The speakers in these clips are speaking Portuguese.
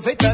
aproveita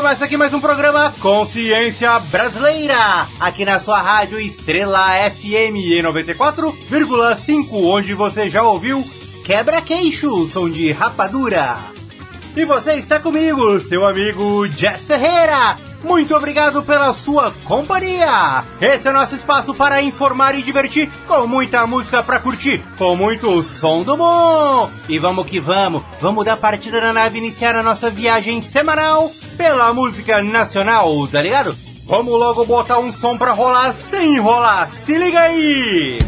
começa aqui mais um programa Consciência Brasileira, aqui na sua rádio Estrela FM 94,5, onde você já ouviu Quebra-Queixo, som de rapadura. E você está comigo, seu amigo Jess Ferreira. Muito obrigado pela sua companhia. Esse é nosso espaço para informar e divertir, com muita música para curtir, com muito som do bom. E vamos que vamos, vamos dar partida na nave e iniciar a nossa viagem semanal pela música nacional, tá ligado? Vamos logo botar um som pra rolar sem enrolar. Se liga aí!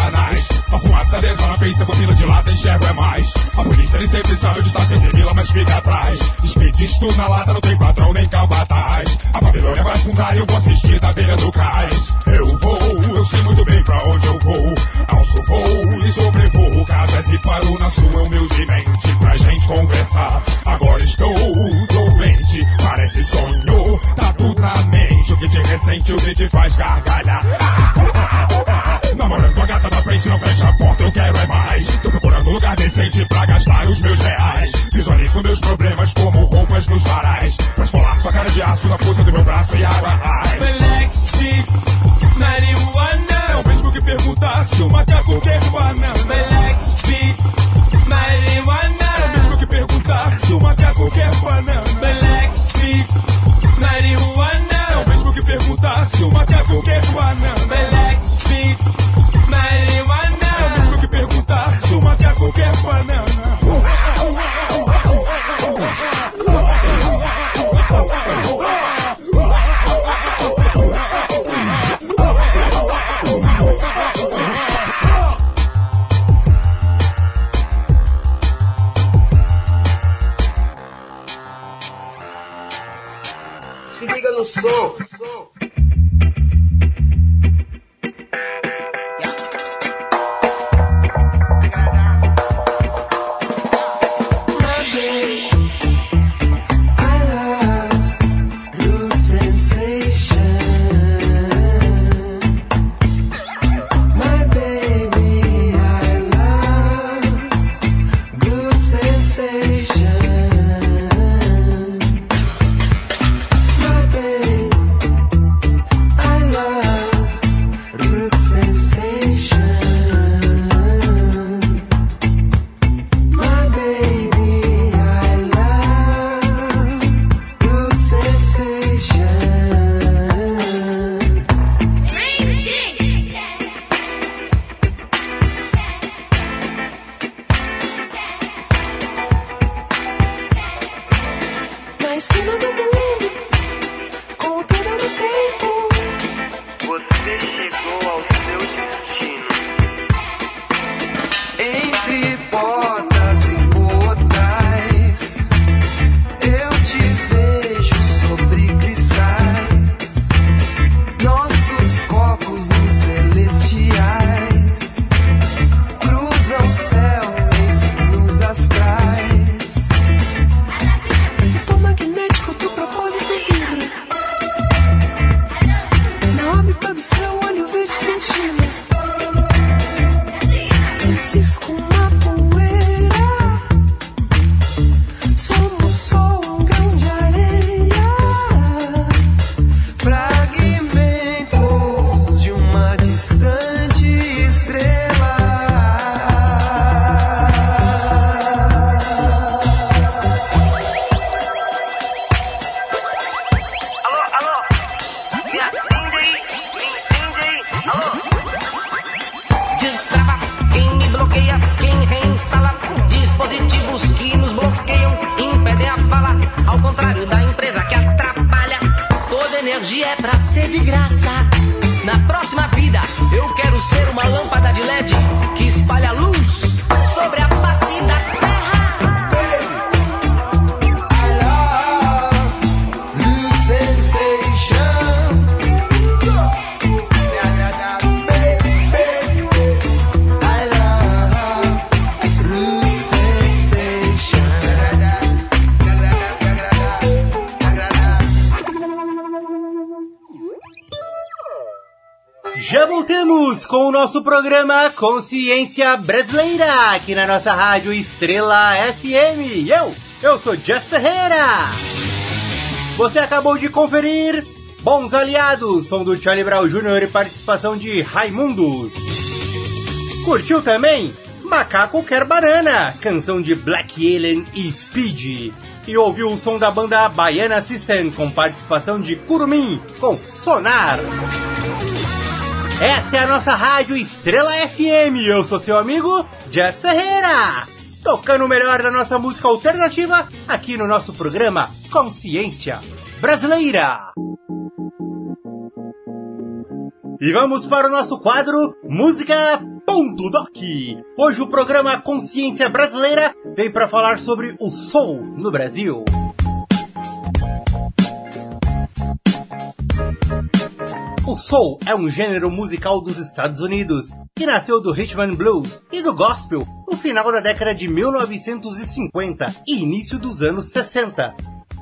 satanás. fumaça lesona, pensa com pila de lata, enxergo é mais. A polícia nem sempre sabe onde está sem servila, mas fica atrás. Expedisto na lata, não tem patrão nem cabataz A Babilônia vai é fundar e eu vou assistir da beira do cais. Eu vou, eu sei muito bem pra onde eu vou. Alço voo e sobrevoo casas e é paro na sua humildemente pra gente conversar. Agora estou doente, parece sonho, tá tudo na mente. O que te ressente, o que te faz gargalhar. Ah, ah, ah, Namorando a gata da frente, não fecha a porta, eu quero é mais. Tô procurando um lugar decente pra gastar os meus reais. Visualizo meus problemas como roupas nos varais. Pra esfolar sua cara de aço na força do meu braço e água raiz. Marihuana. É o mesmo que perguntar se o macaco quer banana. Relax, marihuana. É o mesmo que perguntar se o macaco quer banana. Relax, marihuana que perguntar se o macaco quer banana. Relax, beat, marihuana. É o mesmo que perguntar se o macaco quer banana. Se liga no som. Nosso programa Consciência Brasileira, aqui na nossa rádio Estrela FM. Eu, eu sou Jeff Ferreira. Você acabou de conferir Bons Aliados, som do Charlie Brown Jr. e participação de Raimundos. Curtiu também? Macaco Quer Banana, canção de Black Alien e Speed. E ouviu o som da banda Baiana System com participação de Curumim com Sonar. Essa é a nossa rádio Estrela FM. Eu sou seu amigo Jeff Ferreira. Tocando o melhor da nossa música alternativa aqui no nosso programa Consciência Brasileira. E vamos para o nosso quadro Música Ponto Doc. Hoje o programa Consciência Brasileira vem para falar sobre o soul no Brasil. O soul é um gênero musical dos Estados Unidos que nasceu do rhythm and blues e do gospel no final da década de 1950 e início dos anos 60.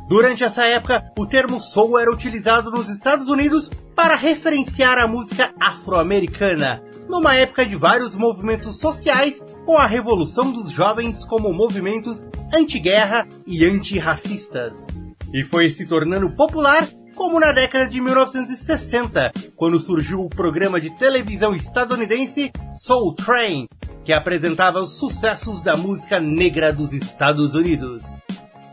Durante essa época, o termo soul era utilizado nos Estados Unidos para referenciar a música afro-americana, numa época de vários movimentos sociais, com a revolução dos jovens como movimentos anti-guerra e antirracistas. E foi se tornando popular como na década de 1960, quando surgiu o programa de televisão estadunidense Soul Train, que apresentava os sucessos da música negra dos Estados Unidos.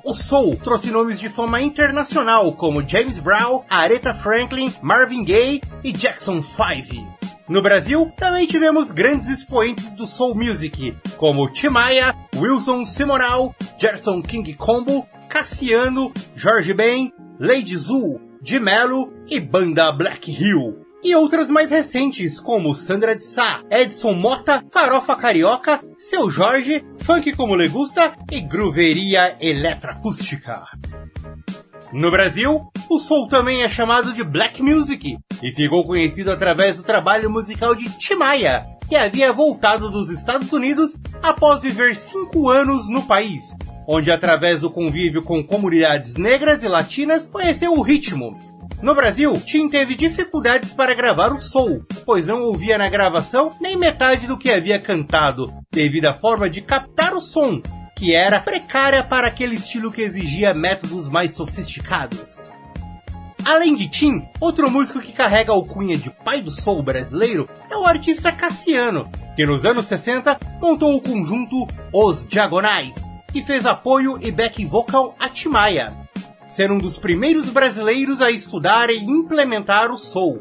O soul trouxe nomes de fama internacional como James Brown, Aretha Franklin, Marvin Gaye e Jackson 5. No Brasil, também tivemos grandes expoentes do soul music, como Tim Maia, Wilson Simonal, Gerson King Combo, Cassiano, Jorge Ben, Lady Zu, de Mello e banda Black Hill. E outras mais recentes, como Sandra de Sá, Edson Mota, Farofa Carioca, Seu Jorge, Funk Como Le Gusta e Grooveria Eletroacústica. No Brasil, o soul também é chamado de Black Music e ficou conhecido através do trabalho musical de Timaya, que havia voltado dos Estados Unidos após viver cinco anos no país, onde através do convívio com comunidades negras e latinas conheceu o ritmo. No Brasil, Tim teve dificuldades para gravar o soul, pois não ouvia na gravação nem metade do que havia cantado, devido à forma de captar o som, que era precária para aquele estilo que exigia métodos mais sofisticados. Além de Tim, outro músico que carrega a alcunha de pai do soul brasileiro é o artista Cassiano, que nos anos 60 montou o conjunto Os Diagonais, que fez apoio e back vocal a Timaya, ser um dos primeiros brasileiros a estudar e implementar o soul,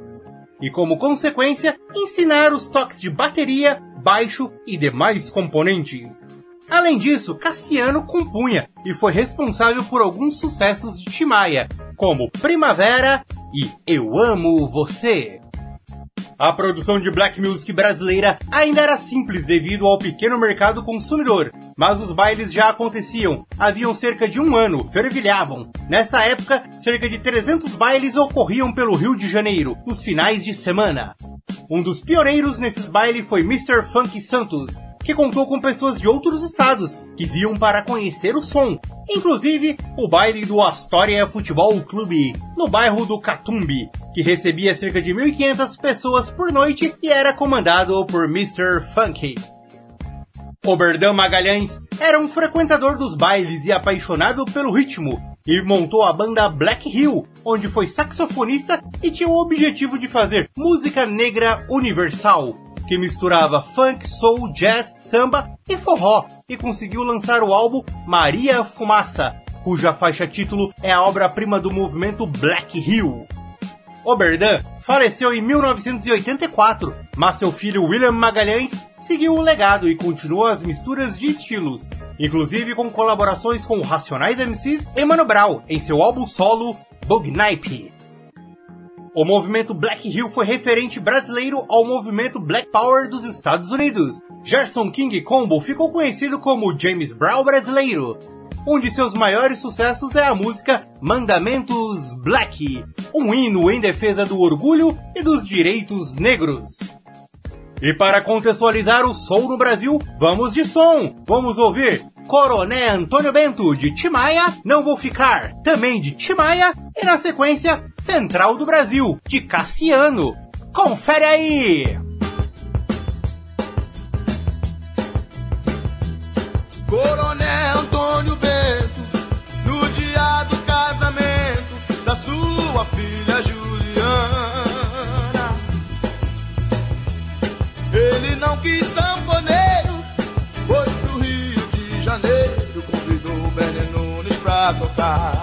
e como consequência, ensinar os toques de bateria, baixo e demais componentes. Além disso, Cassiano compunha e foi responsável por alguns sucessos de Timaya, como Primavera e Eu Amo Você. A produção de black music brasileira ainda era simples devido ao pequeno mercado consumidor, mas os bailes já aconteciam, haviam cerca de um ano, fervilhavam. Nessa época, cerca de 300 bailes ocorriam pelo Rio de Janeiro, nos finais de semana. Um dos pioneiros nesses bailes foi Mr. Funk Santos, que contou com pessoas de outros estados que viam para conhecer o som. Inclusive, o baile do Astoria Futebol Clube, no bairro do Catumbi, que recebia cerca de 1.500 pessoas por noite e era comandado por Mr. Funky. Oberdan Magalhães era um frequentador dos bailes e apaixonado pelo ritmo, e montou a banda Black Hill, onde foi saxofonista e tinha o objetivo de fazer música negra universal, que misturava funk, soul, jazz, samba e forró, e conseguiu lançar o álbum Maria Fumaça, cuja faixa título é a obra-prima do movimento Black Hill. Oberdan faleceu em 1984, mas seu filho William Magalhães seguiu o legado e continuou as misturas de estilos, inclusive com colaborações com Racionais MCs e Mano Brown em seu álbum solo Bugnipe. O movimento Black Hill foi referente brasileiro ao movimento Black Power dos Estados Unidos. Gerson King Combo ficou conhecido como James Brown brasileiro. Um de seus maiores sucessos é a música Mandamentos Black, um hino em defesa do orgulho e dos direitos negros. E para contextualizar o som no Brasil, vamos de som. Vamos ouvir Coroné Antônio Bento de Timaya, Não Vou Ficar, também de Timaya, e na sequência Central do Brasil, de Cassiano. Confere aí! Tocar.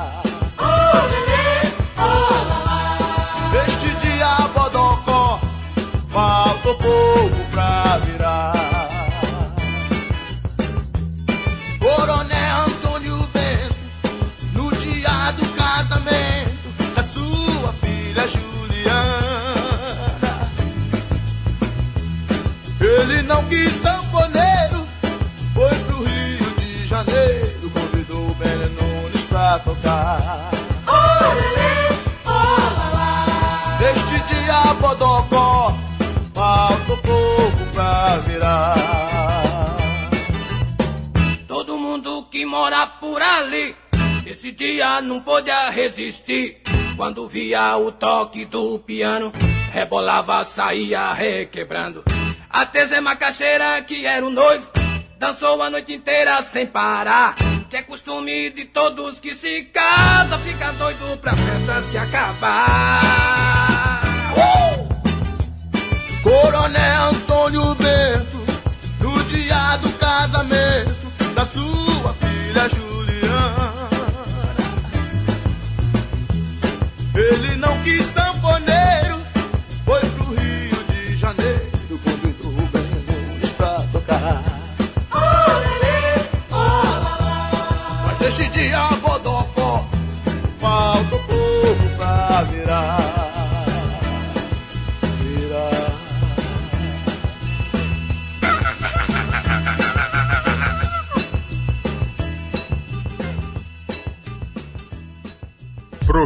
Ali, esse dia não podia resistir. Quando via o toque do piano, rebolava, saía requebrando. Até Zé Macaxeira, que era o noivo, dançou a noite inteira sem parar. Que é costume de todos que se casam, fica doido pra festa se acabar.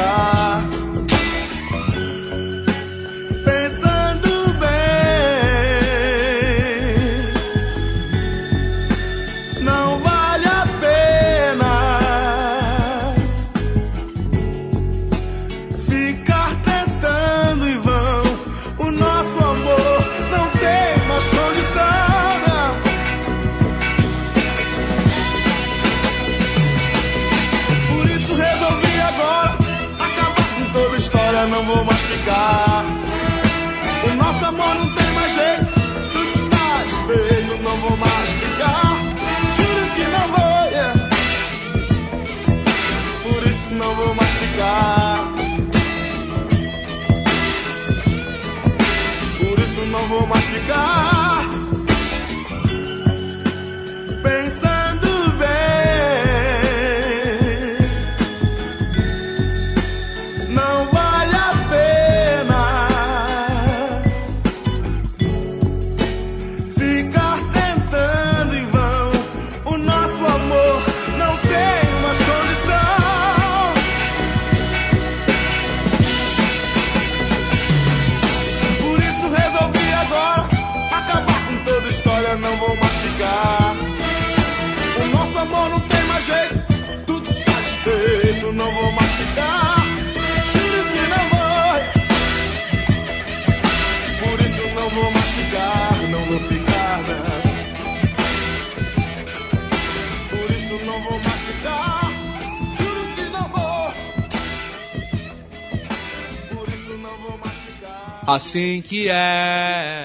Vou Assim que é.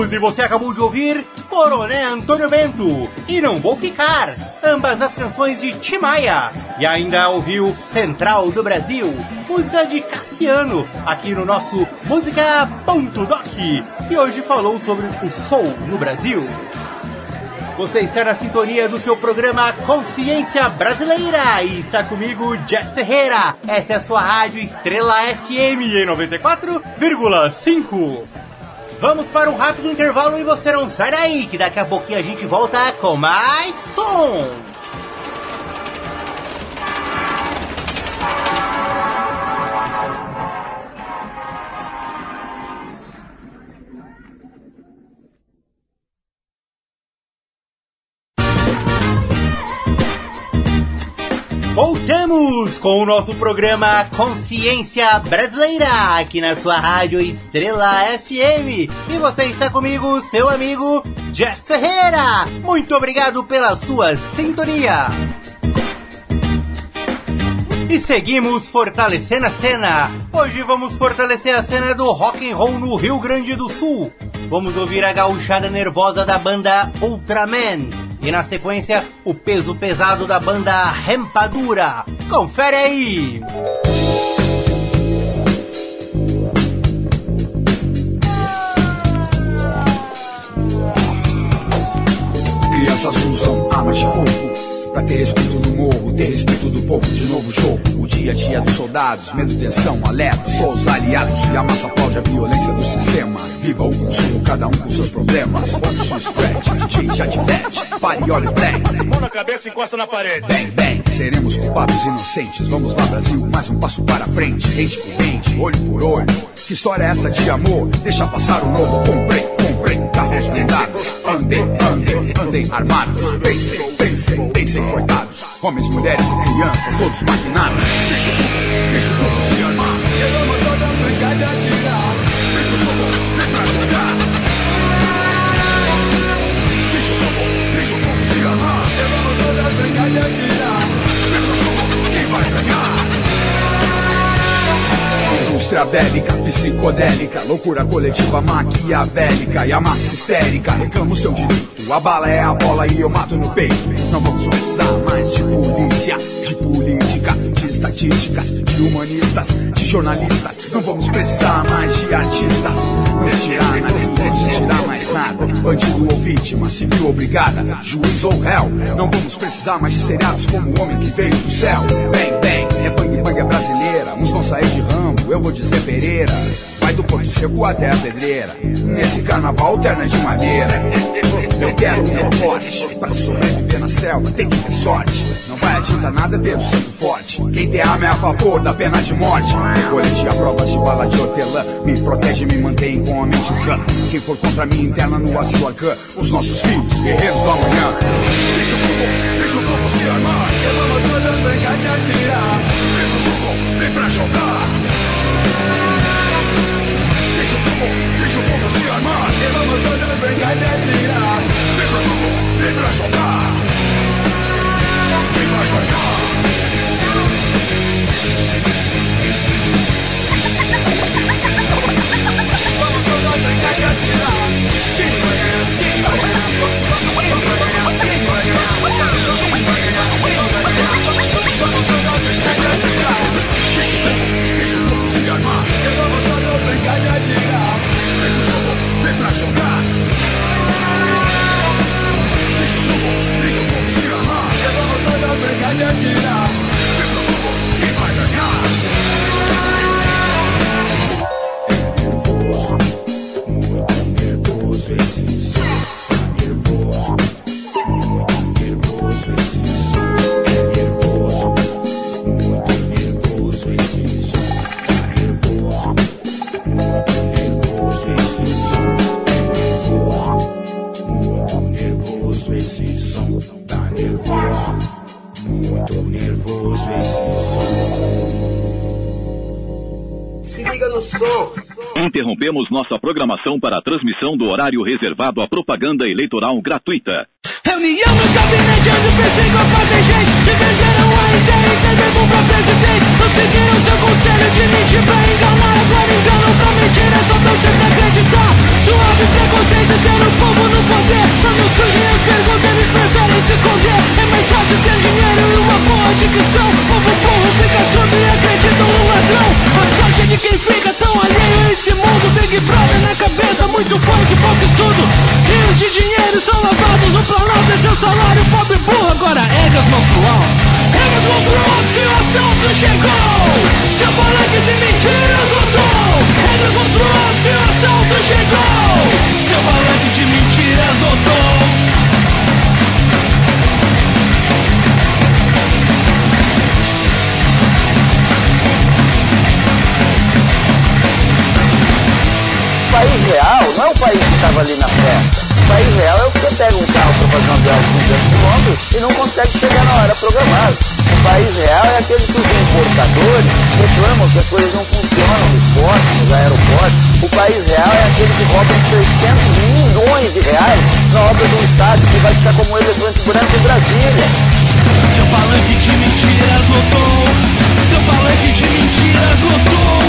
E você acabou de ouvir Coronel Antônio Bento e Não Vou Ficar, ambas as canções de Timaya. E ainda ouviu Central do Brasil, música de Cassiano, aqui no nosso Música.doc, que hoje falou sobre o soul no Brasil. Você está na sintonia do seu programa Consciência Brasileira e está comigo, Jeff Ferreira. Essa é a sua rádio Estrela FM em 94,5. Vamos para um rápido intervalo e você não sai daí, que daqui a pouquinho a gente volta com mais som. Com o nosso programa Consciência Brasileira, aqui na sua rádio Estrela FM. E você está comigo, seu amigo Jeff Ferreira. Muito obrigado pela sua sintonia. E seguimos fortalecendo a cena. Hoje vamos fortalecer a cena do rock and roll no Rio Grande do Sul. Vamos ouvir a gauchada nervosa da banda Ultraman. E na sequência, o peso pesado da banda Rempadura. Confere aí! Crianças usam armas de fogo Pra ter respeito no morro, ter respeito do povo De novo jogo, o dia a dia dos soldados Medo, tensão, alerta, só os aliados E a massa aplaude a violência do sistema. Viva o consumo, cada um com seus problemas. Ouça o scratch, DJ já diverte Pare e olhe bem Mão na cabeça, encosta na parede. Bem, bem, seremos culpados inocentes. Vamos lá Brasil, mais um passo para frente. Rente por rente, olho por olho Que história é essa de amor? Deixa passar o novo, comprei, comprei Carros blindados, andem, andem, andem armados. Pensem, pensem, pensem coitados. Homens, mulheres e crianças, todos maquinados. Deixa o povo, deixa o povo se armar Chegamos toda brincar de atirar Vem Indústria bélica, psicodélica, loucura coletiva maquiavélica e a massa histérica reclama o seu direito. A bala é a bola e eu mato no peito. Não vamos precisar mais de polícia, de política, de estatísticas, de humanistas, de jornalistas. Não vamos precisar mais de artistas. Não existirá na não mais nada. Bandido ou vítima, civil ou juiz ou réu. Não vamos precisar mais de seriados como o homem que veio do céu. Bem, bem, é bang bang é brasileira. Uns vão sair de Rambo, eu vou dizer Pereira. Vai do Porto Seco até a pedreira. Nesse carnaval terna de madeira. Eu quero o meu porte. Para sobreviver na selva tem que ter sorte. Não vai adiantar nada ter o santo forte. Quem tem arma é a favor da pena de morte. Colete a provas de bala de hortelã. Me protege me mantém com a mente sã. Quem for contra mim interna no Arcan. Os nossos filhos, guerreiros do amanhã. Deixa o povo, deixa o povo se armar. Eu vamos toda brincar de atirar Vem pro jogo, vem pra jogar. De atirar Vem jogo, vem pra jogar. Quem vai ganhar? Vamos brincar de atirar Quem dirty Interrompemos nossa programação para a transmissão do horário reservado à propaganda eleitoral gratuita. Reunião no gabinete onde pensei Que venderam a ideia e pra presidente seu conselho de mentir pra enganar Agora pra mentir, é só acreditar Suave preconceito ter o povo no poder. Quando surgem as perguntas eles preferem se esconder. É mais fácil ter dinheiro e uma boa dicção. Povo burro fica surdo e acredita no ladrão. A sorte é de quem fica tão alheio a esse mundo. Big Brother na cabeça, muito funk, pouco estudo. Rios de dinheiro são lavados no Planalto. É seu salário, pobre burro, agora erga as mãos pro alto Erga as mãos pro alto que o assalto chegou Seu palanque de mentiras voltou Erga as mãos pro alto que o assalto chegou. Seu palanque de mentiras voltou país real não é o país que estava ali na festa. País real é o que você pega um carro para fazer uma viagem de 200 quilômetros e não consegue chegar na hora programada. O país real é aquele que os importadores reclamam que as coisas não funcionam nos portos, nos aeroportos. O país real é aquele que rouba 600 milhões de reais na obra de um estádio que vai ficar como o elefante branco em Brasília. Seu palanque de mentiras lotou. Seu palanque de mentiras lotou.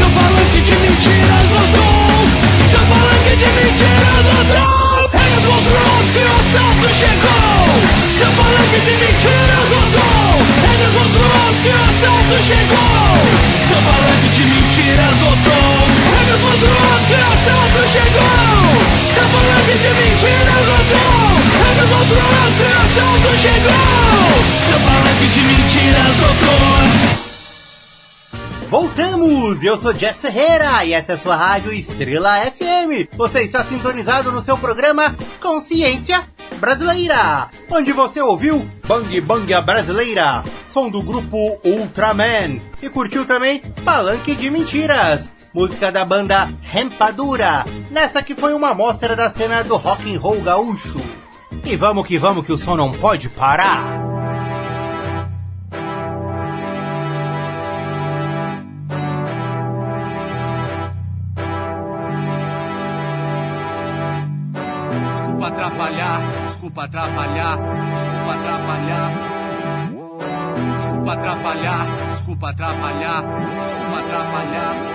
Seu palanque de mentiras lotou. Seu palanque de mentiras lotou. Mãos pro alto que o assalto chegou. Seu palanque de mentiras lotou. Mãos pro alto que o assalto chegou. Seu palanque de mentiras lotou. Mãos pro alto que o assalto chegou. Seu palanque de mentiras lotou. Mãos pro alto que o assalto chegou. Seu palanque de mentiras lotou. Voltamos! Eu sou Jeff Ferreira e essa é a sua rádio Estrela FM. Você está sintonizado no seu programa Consciência Brasileira, onde você ouviu Bang Bang Brasileira, som do grupo Ultraman, e curtiu também Palanque de Mentiras, música da banda Rempadura, nessa que foi uma amostra da cena do rock and roll gaúcho. E vamos que vamos que o som não pode parar. Desculpa atrapalhar, desculpa atrapalhar. Desculpa atrapalhar, desculpa atrapalhar, desculpa atrapalhar.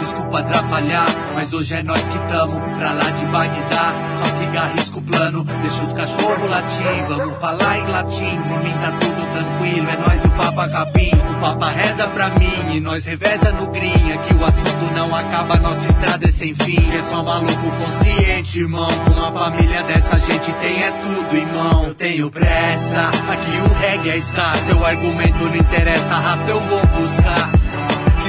Desculpa atrapalhar, mas hoje é nós que tamo pra lá de Bagdá. Só siga risco plano, deixa os cachorros latir. Vamos falar em latim, por mim tá tudo tranquilo. É nós o Papa Capim. O Papa reza pra mim e nós reveza no green. Aqui o assunto não acaba, nossa estrada é sem fim. É só maluco consciente, irmão. Com uma família dessa gente tem é tudo em mão. Eu tenho pressa, aqui o reggae é escasso. Seu argumento não interessa, arrasta eu vou buscar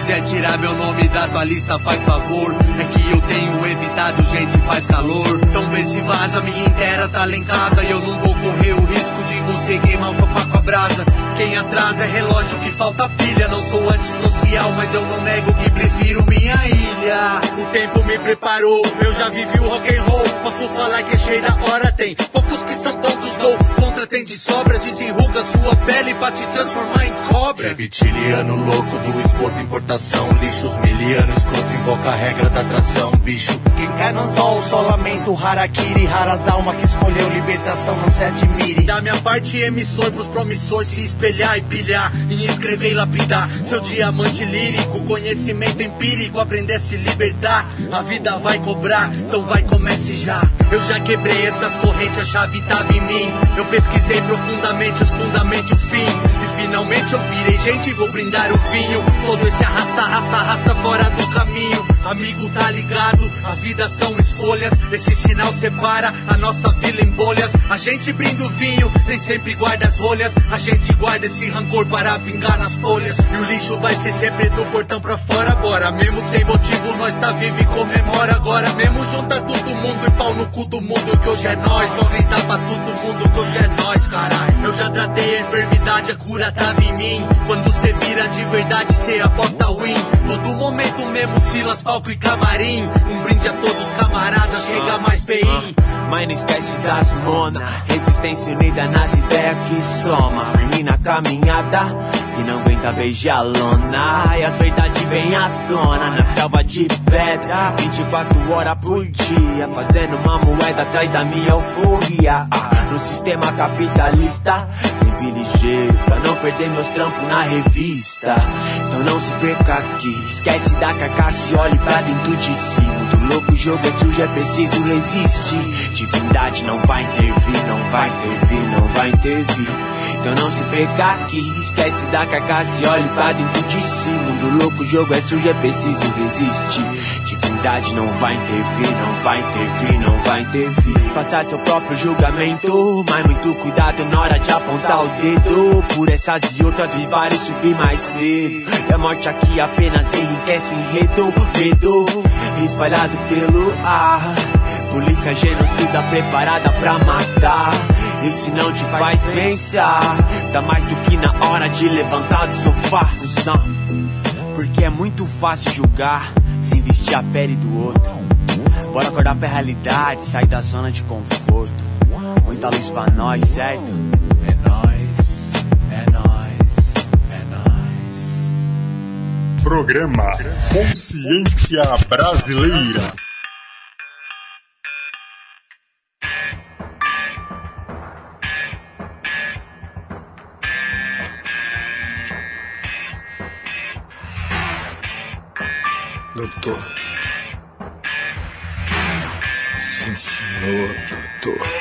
quiser tirar meu nome da tua lista, faz favor. É que eu tenho evitado, gente, faz calor. Então vê se vaza, minha inteira tá lá em casa. E eu não vou correr o risco de você queimar o sofá com brasa. Quem atrasa é relógio que falta pilha. Não sou antissocial, mas eu não nego que prefiro minha ilha. O tempo me preparou, eu já vivi o rock and roll. Posso falar que é cheio da hora, tem poucos que são pontos gol. Contra tem de sobra, desenruga sua pele pra te transformar em cobra. Reptiliano louco do esgoto, importação. Lixos miliano, escroto, invoca a regra da atração, bicho. Quem cai no anzol, só lamento. Harakiri, raras alma que escolheu libertação, não se admire. Da minha parte, emissor pros promissores se espelhar e pilhar. Em escrever e lapidar. Seu diamante lírico, conhecimento empírico, aprender a se libertar. A vida vai cobrar, então vai, comece já. Eu já quebrei essas correntes, a chave tava em mim. Eu pesquisei profundamente os fundamentos, o fim. E finalmente eu virei gente, vou brindar o vinho. Todo esse arrasta, arrasta, arrasta fora do caminho. Amigo, tá ligado? A vida são escolhas. Esse sinal separa a nossa vila em bolhas. A gente brinda o vinho, nem sempre guarda as rolhas. A gente guarda esse rancor para vingar nas folhas. E o lixo vai ser sempre do portão pra fora agora. Mesmo sem motivo, nós tá vivo e comemora agora. Mesmo junta todo mundo e pau no cu do mundo que hoje é nós. Vou gritar pra todo mundo que hoje é nós, caralho. Eu já tratei a enfermidade, a cura tava em mim. Quando cê vira de verdade, cê aposta win. Todo momento mesmo, Silas, palco e camarim. Um brinde a todos, camaradas, chega mais PI. Mas não esquece das mona. Resistência unida nas ideias que soma. Firme na caminhada Que não aguenta beijar lona. E as verdades vêm à tona Na selva de pedra. 24 horas por dia Fazendo uma moeda atrás da minha euforia. Ah, No sistema capitalista Sempre ligeiro Pra não perder meus trampos na revista. Então não se perca aqui Esquece da carcaça e olhe pra dentro de si. Mundo louco, o jogo é sujo, é preciso resistir. Divindade não vai intervir, não vai intervir, não vai intervir Então não se perca aqui Esquece da carcaça e olhe pra dentro de si Mundo louco, o jogo é sujo, é preciso resistir Divindade não vai intervir, não vai intervir, não vai intervir. Faça seu próprio julgamento, mas muito cuidado na hora de apontar o dedo. Por essas e outras vi vários subir mais cedo. E a morte aqui apenas enriquece enredo, medo espalhado pelo ar. Polícia genocida preparada pra matar. E se não te faz pensar, tá mais do que na hora de levantar do sofá, cuzão. Porque é muito fácil julgar sem vestir a pele do outro. Bora acordar pra realidade, sair da zona de conforto. Muita luz pra nós, certo? É nóis, é nóis, é nóis. Programa Consciência Brasileira. Doutor. Sim, senhor, doutor.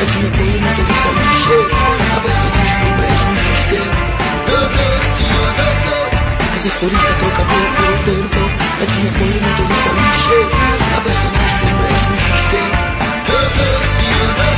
nada que tem, muito obrigado, cheio. Abraço com os problemas que tem. Doutor, senhor, doutor. Assessoria, trocador, pelo tempo. Aqui foi muito obrigado, cheio. Abraço com os problemas que tem. Doutor, senhor, doutor.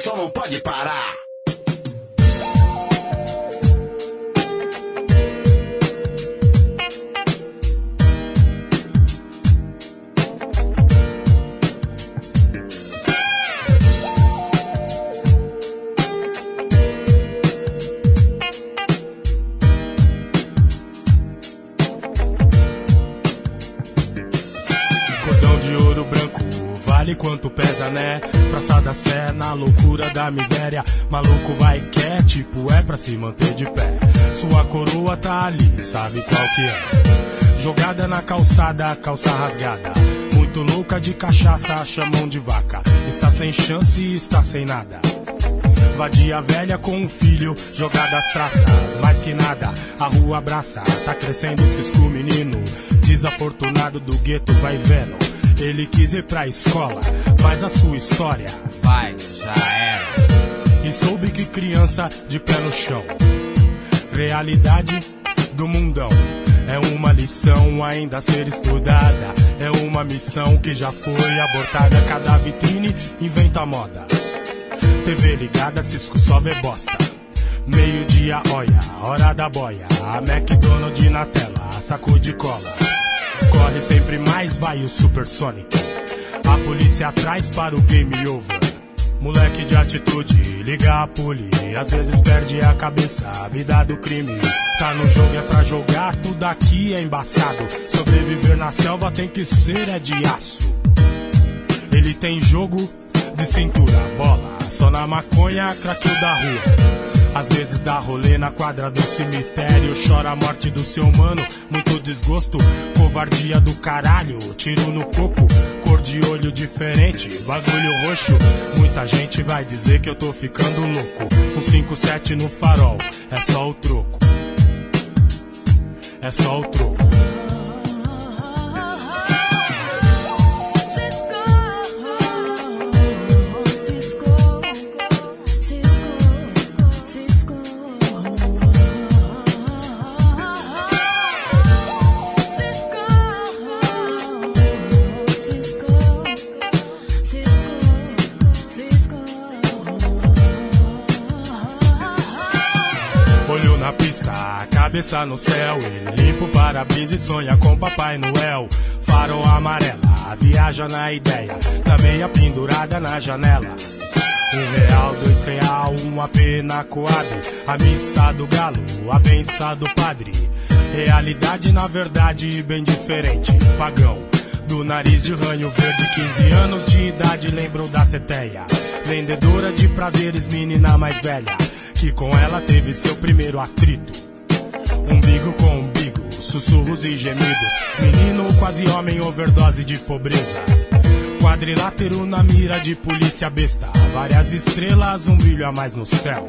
Que vamos que o sol não pode parar. Calçada, calça rasgada. Muito louca de cachaça, chamam de vaca. Está sem chance, está sem nada. Vadia velha com um filho, jogada às traças, mais que nada, a rua abraça, tá crescendo cisco menino, desafortunado do gueto vai vendo, ele quis ir pra escola, mas a sua história vai, já era. E soube que criança de pé no chão, realidade do mundão. É uma lição ainda a ser estudada. É uma missão que já foi abortada. Cada vitrine inventa moda. TV ligada, Cisco só vê bosta. Meio-dia, olha, hora da boia. A McDonald's na tela, saco de cola. Corre sempre mais, vai o Supersonic. A polícia atrás para o game over. Moleque de atitude, liga a puli. Às vezes perde a cabeça, a vida do crime. Tá no jogo, é pra jogar, tudo aqui é embaçado. Sobreviver na selva tem que ser é de aço. Ele tem jogo de cintura, bola. Só na maconha, craqueio da rua. Às vezes dá rolê na quadra do cemitério. Chora a morte do seu mano, muito desgosto. Covardia do caralho, tiro no coco. Cor de olho diferente, bagulho roxo. Muita gente vai dizer que eu tô ficando louco. Um 5-7 no farol, é só o troco. É só o troco. Cabeça no céu. Ele limpa o para-brisa e sonha com Papai Noel. Farol amarela, viaja na ideia. Da meia pendurada na janela. Um real, dois real, uma pena coab. A missa do galo, a benção do padre. Realidade, na verdade, bem diferente. Pagão, do nariz de ranho verde, 15 anos de idade, lembrou da teteia. Vendedora de prazeres, menina mais velha. Que com ela teve seu primeiro atrito. Umbigo com umbigo, sussurros e gemidos. Menino quase homem, overdose de pobreza. Quadrilátero na mira de polícia besta. Várias estrelas, um brilho a mais no céu.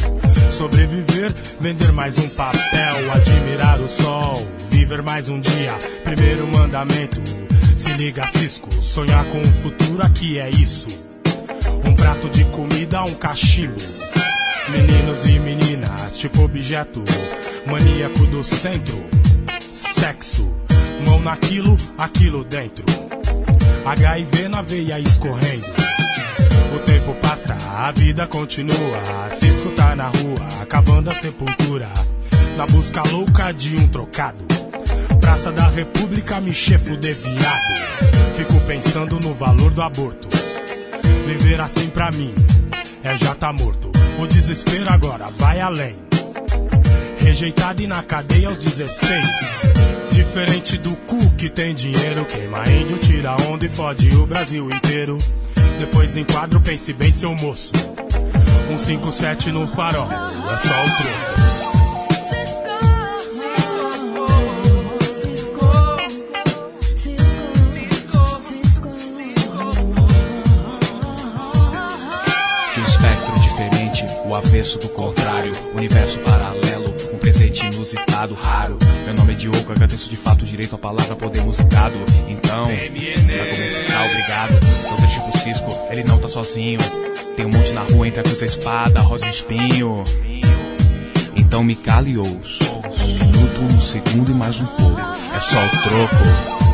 Sobreviver, vender mais um papel. Admirar o sol, viver mais um dia. Primeiro mandamento, se liga Cisco. Sonhar com o futuro aqui é isso. Um prato de comida, um cachimbo. Meninos e meninas, tipo objeto. Maníaco do centro, sexo. Mão naquilo, aquilo dentro. HIV na veia escorrendo. O tempo passa, a vida continua. Cisco tá na rua, acabando a sepultura. Na busca louca de um trocado. Praça da República, me chefo de viado. Fico pensando no valor do aborto. Viver assim pra mim é já tá morto. O desespero agora vai além. Rejeitado e na cadeia aos 16. Diferente do cu que tem dinheiro, queima índio, tira onda e fode o Brasil inteiro. Depois do enquadro, pense bem, seu moço. Um 57 no farol, é só o troco. O avesso do contrário, universo paralelo, um presente inusitado, raro. Meu nome é Diogo, agradeço de fato o direito à palavra poder musicado. Então, pra começar, obrigado. Você tipo Cisco, ele não tá sozinho. Tem um monte na rua entre a cruz e a espada, a rosa e o espinho. Então me cale e ouço. Um minuto, um segundo e mais um pouco. É só o troco.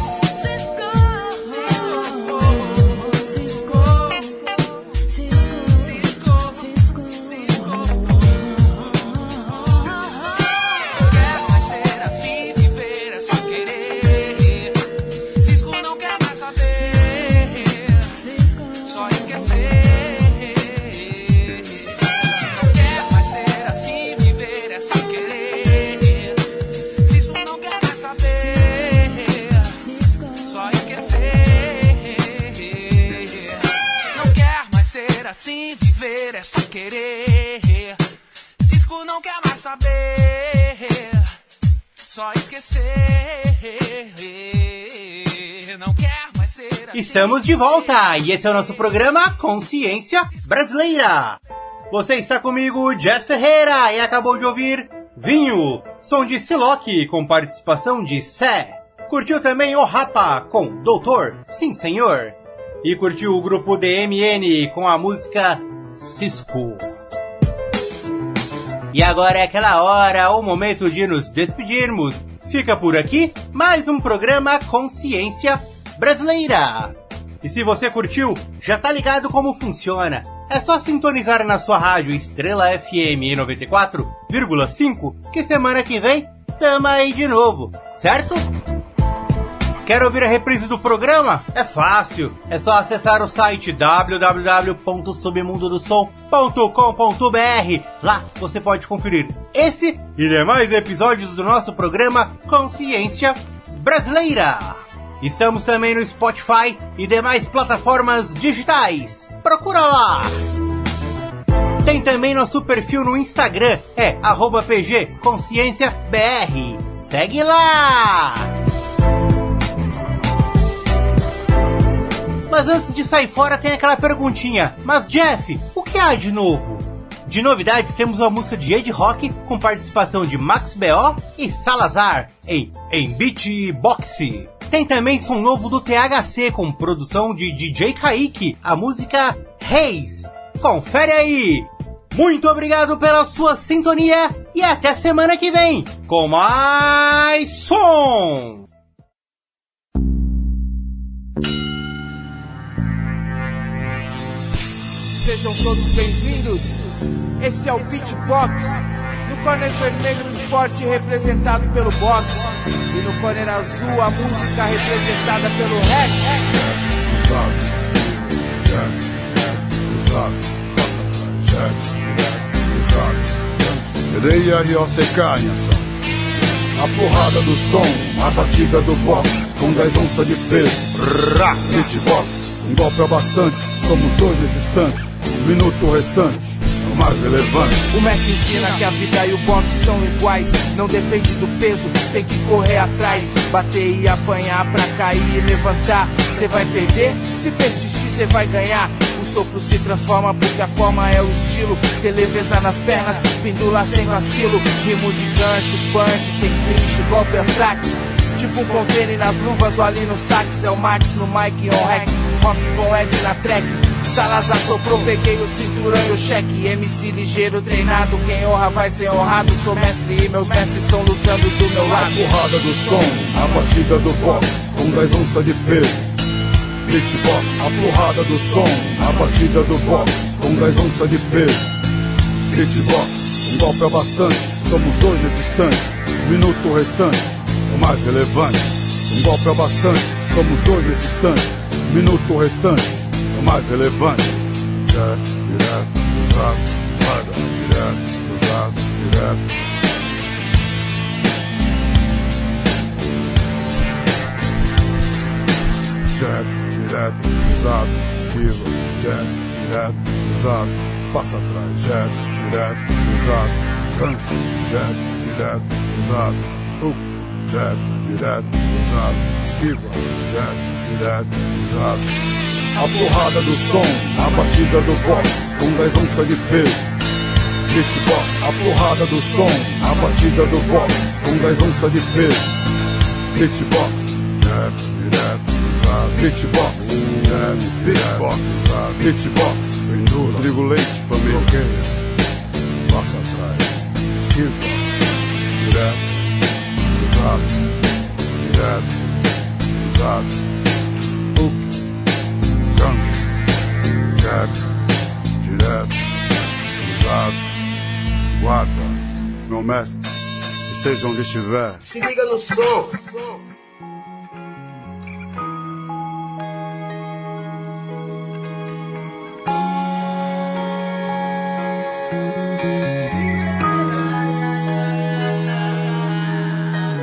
Estamos de volta e esse é o nosso programa Consciência Brasileira. Você está comigo, Jess Ferreira, e acabou de ouvir Vinho, som de Siloque com participação de Sé. Curtiu também O Rapa com Doutor, Sim Senhor. E curtiu o grupo DMN com a música Cisco. E agora é aquela hora, o momento de nos despedirmos. Fica por aqui mais um programa Consciência Brasileira. E se você curtiu, já tá ligado como funciona. É só sintonizar na sua rádio Estrela FM 94,5 que semana que vem tamo aí de novo, certo? Quer ouvir a reprise do programa? É fácil. É só acessar o site www.submundodosom.com.br. Lá você pode conferir esse e demais episódios do nosso programa Consciência Brasileira. Estamos também no Spotify e demais plataformas digitais. Procura lá! Tem também nosso perfil no Instagram, é arroba PG Consciência BR. Segue lá! Mas antes de sair fora tem aquela perguntinha. Mas Jeff, o que há de novo? De novidades temos uma música de Ed Rock com participação de Max B.O. e Salazar em, em Beatbox. Tem também som novo do THC com produção de DJ Kaique, a música Reis. Confere aí! Muito obrigado pela sua sintonia e até semana que vem com mais som! Sejam todos bem-vindos. Esse é o Beatbox. No corner vermelho o esporte representado pelo box. E no corner azul a música representada pelo rap. R.O.C.K. A porrada do som, a batida do box, com 10 onças de peso. Rá, hitbox, um golpe é bastante, somos dois nesse instante. Um minuto restante, mais relevante. O mestre ensina que a vida e o boxe são iguais. Não depende do peso, tem que correr atrás. Bater e apanhar pra cair e levantar. Cê vai perder se persistir você vai ganhar. O sopro se transforma porque a forma é o estilo. Ter leveza nas pernas, pendula sem vacilo. Rimo de gancho, punch, sem clichê, golpe atrax. Tipo um container nas luvas ou ali no sax. É o Max no mic on hack. Rock com Ed na track. Salazar soprou, peguei o cinturão e o cheque. MC ligeiro, treinado. Quem honra vai ser honrado. Sou mestre e meus mestres estão lutando do meu A lado. porrada do som, a batida do box, com 10 onças de peso. Beatbox, a porrada do som, a batida do box, com 10 onças de peso. Beatbox, um golpe é bastante, somos dois nesse instante. Um minuto restante, o mais relevante. Um golpe é bastante, somos dois nesse instante. Um minuto restante, mais relevante. Direto, direto, usado, guarda, direto, usado, direto. Jab, direto, pesado, esquiva, jab, direto, pesado, passa atrás, jab, direto, pesado, gancho, jab, direto, pesado, hook, jab, direto, pesado, esquiva, jab, direto, pesado. A porrada do som, a batida do box, com 10 onças de peso. Beatbox, a porrada do som, a batida do box, com 10 onças de peso. Direto, usado. Beatbox, jab, beatbox. Beatbox, pendura, trigo leite, família. Bloqueia, passa atrás, esquiva, direto, usado, direto, usado. Jab, direto, usado. Guarda, meu mestre, esteja onde estiver. Se liga no som.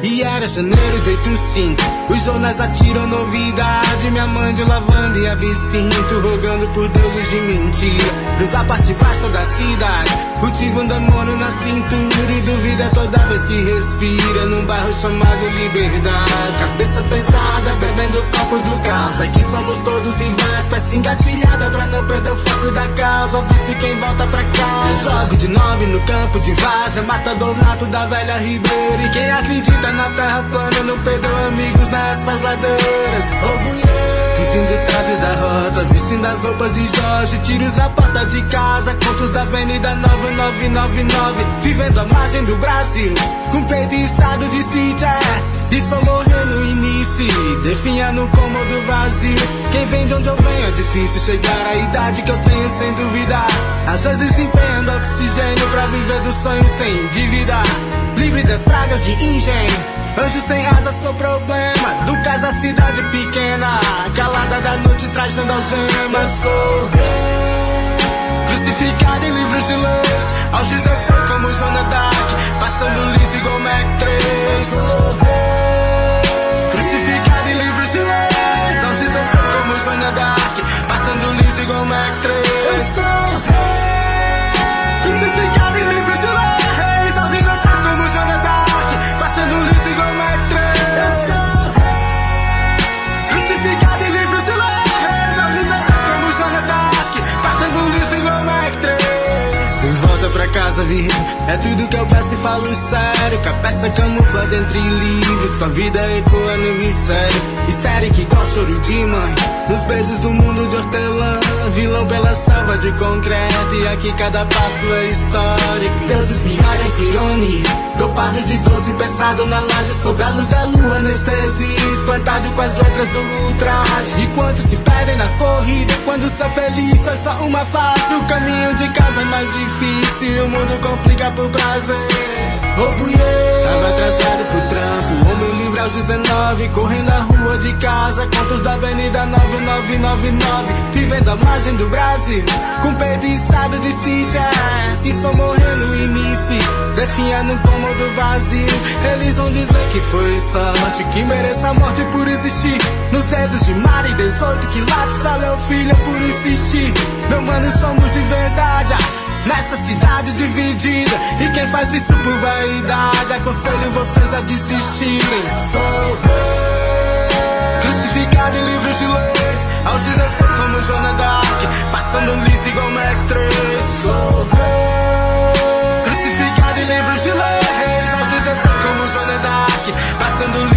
E era janeiro de 85 Os jornais atiram novidade Minha mãe de lavanda e absinto Rogando por deuses de mentira. Dos a parte baixa da cidade Cultiva um demônio na cintura E duvida toda vez que respira. Num bairro chamado Liberdade. Cabeça pesada, bebendo copo do caos. Aqui somos todos iguais Peça engatilhada pra não perder o foco da causa. Vice quem volta pra casa. Jogo de nove no campo de vaza. Matador nato da velha Ribeira. E quem acredita na terra plana Não perdeu amigos nessas ladeiras. Ô Fugindo tarde da rota, vestindo as roupas de Jorge. Tiros na porta de casa, contos da avenida 9999 Vivendo a margem do Brasil, com peito em estado de sítio é. E só morrer no início, definha no cômodo vazio. Quem vem de onde eu venho é difícil chegar à idade que eu tenho sem duvidar Às vezes empenhando oxigênio pra viver do sonho sem endividar Livre das pragas de engenho Anjo sem asa, sou problema. Do caso a cidade pequena. Calada da noite, trajando algemas. Sou crucificado em livros de leis. Aos 16, como Joana Dark. Passando liso igual Mac 3. Sou crucificado em livros de leis. Aos 16, como Joana Dark. Passando liso igual Mac 3. Crucificado casa, vivo. É tudo que eu peço e falo sério. Com a peça camuflada entre livros. Com a vida ecoa no mistério. Histérica igual choro de mãe. Nos beijos do mundo de hortelã. Vilão pela selva de concreto. E aqui cada passo é história. Deuses me olham ironia. Dopado de doce, pensado na laje. Sob a luz da lua, anestesia. Espantado com as letras do ultraje. E quantos se perdem na corrida. Quando ser feliz é só uma face. O caminho de casa é mais difícil. O mundo complica por prazer. Ô buiê, tava atrasado pro trampo. Livre aos 19, correndo a rua de casa. Contos da Avenida 9999. Vivendo a margem do Brasil. Com peito em estado de sítio. é. E só morrer no início. Definha no cômodo vazio. Eles vão dizer que foi sorte. Que mereça a morte por existir. Nos dedos de Mari 18. Que lá de sala é filho por insistir. Meu mano, somos de verdade nessa cidade dividida. E quem faz isso por vaidade, aconselho vocês a desistirem. Sou crucificado em livros de leis, aos 16 como Joana Dark, passando liso igual Mac 3. Sou crucificado em livros de leis, aos 16 como Joana Dark, passando liso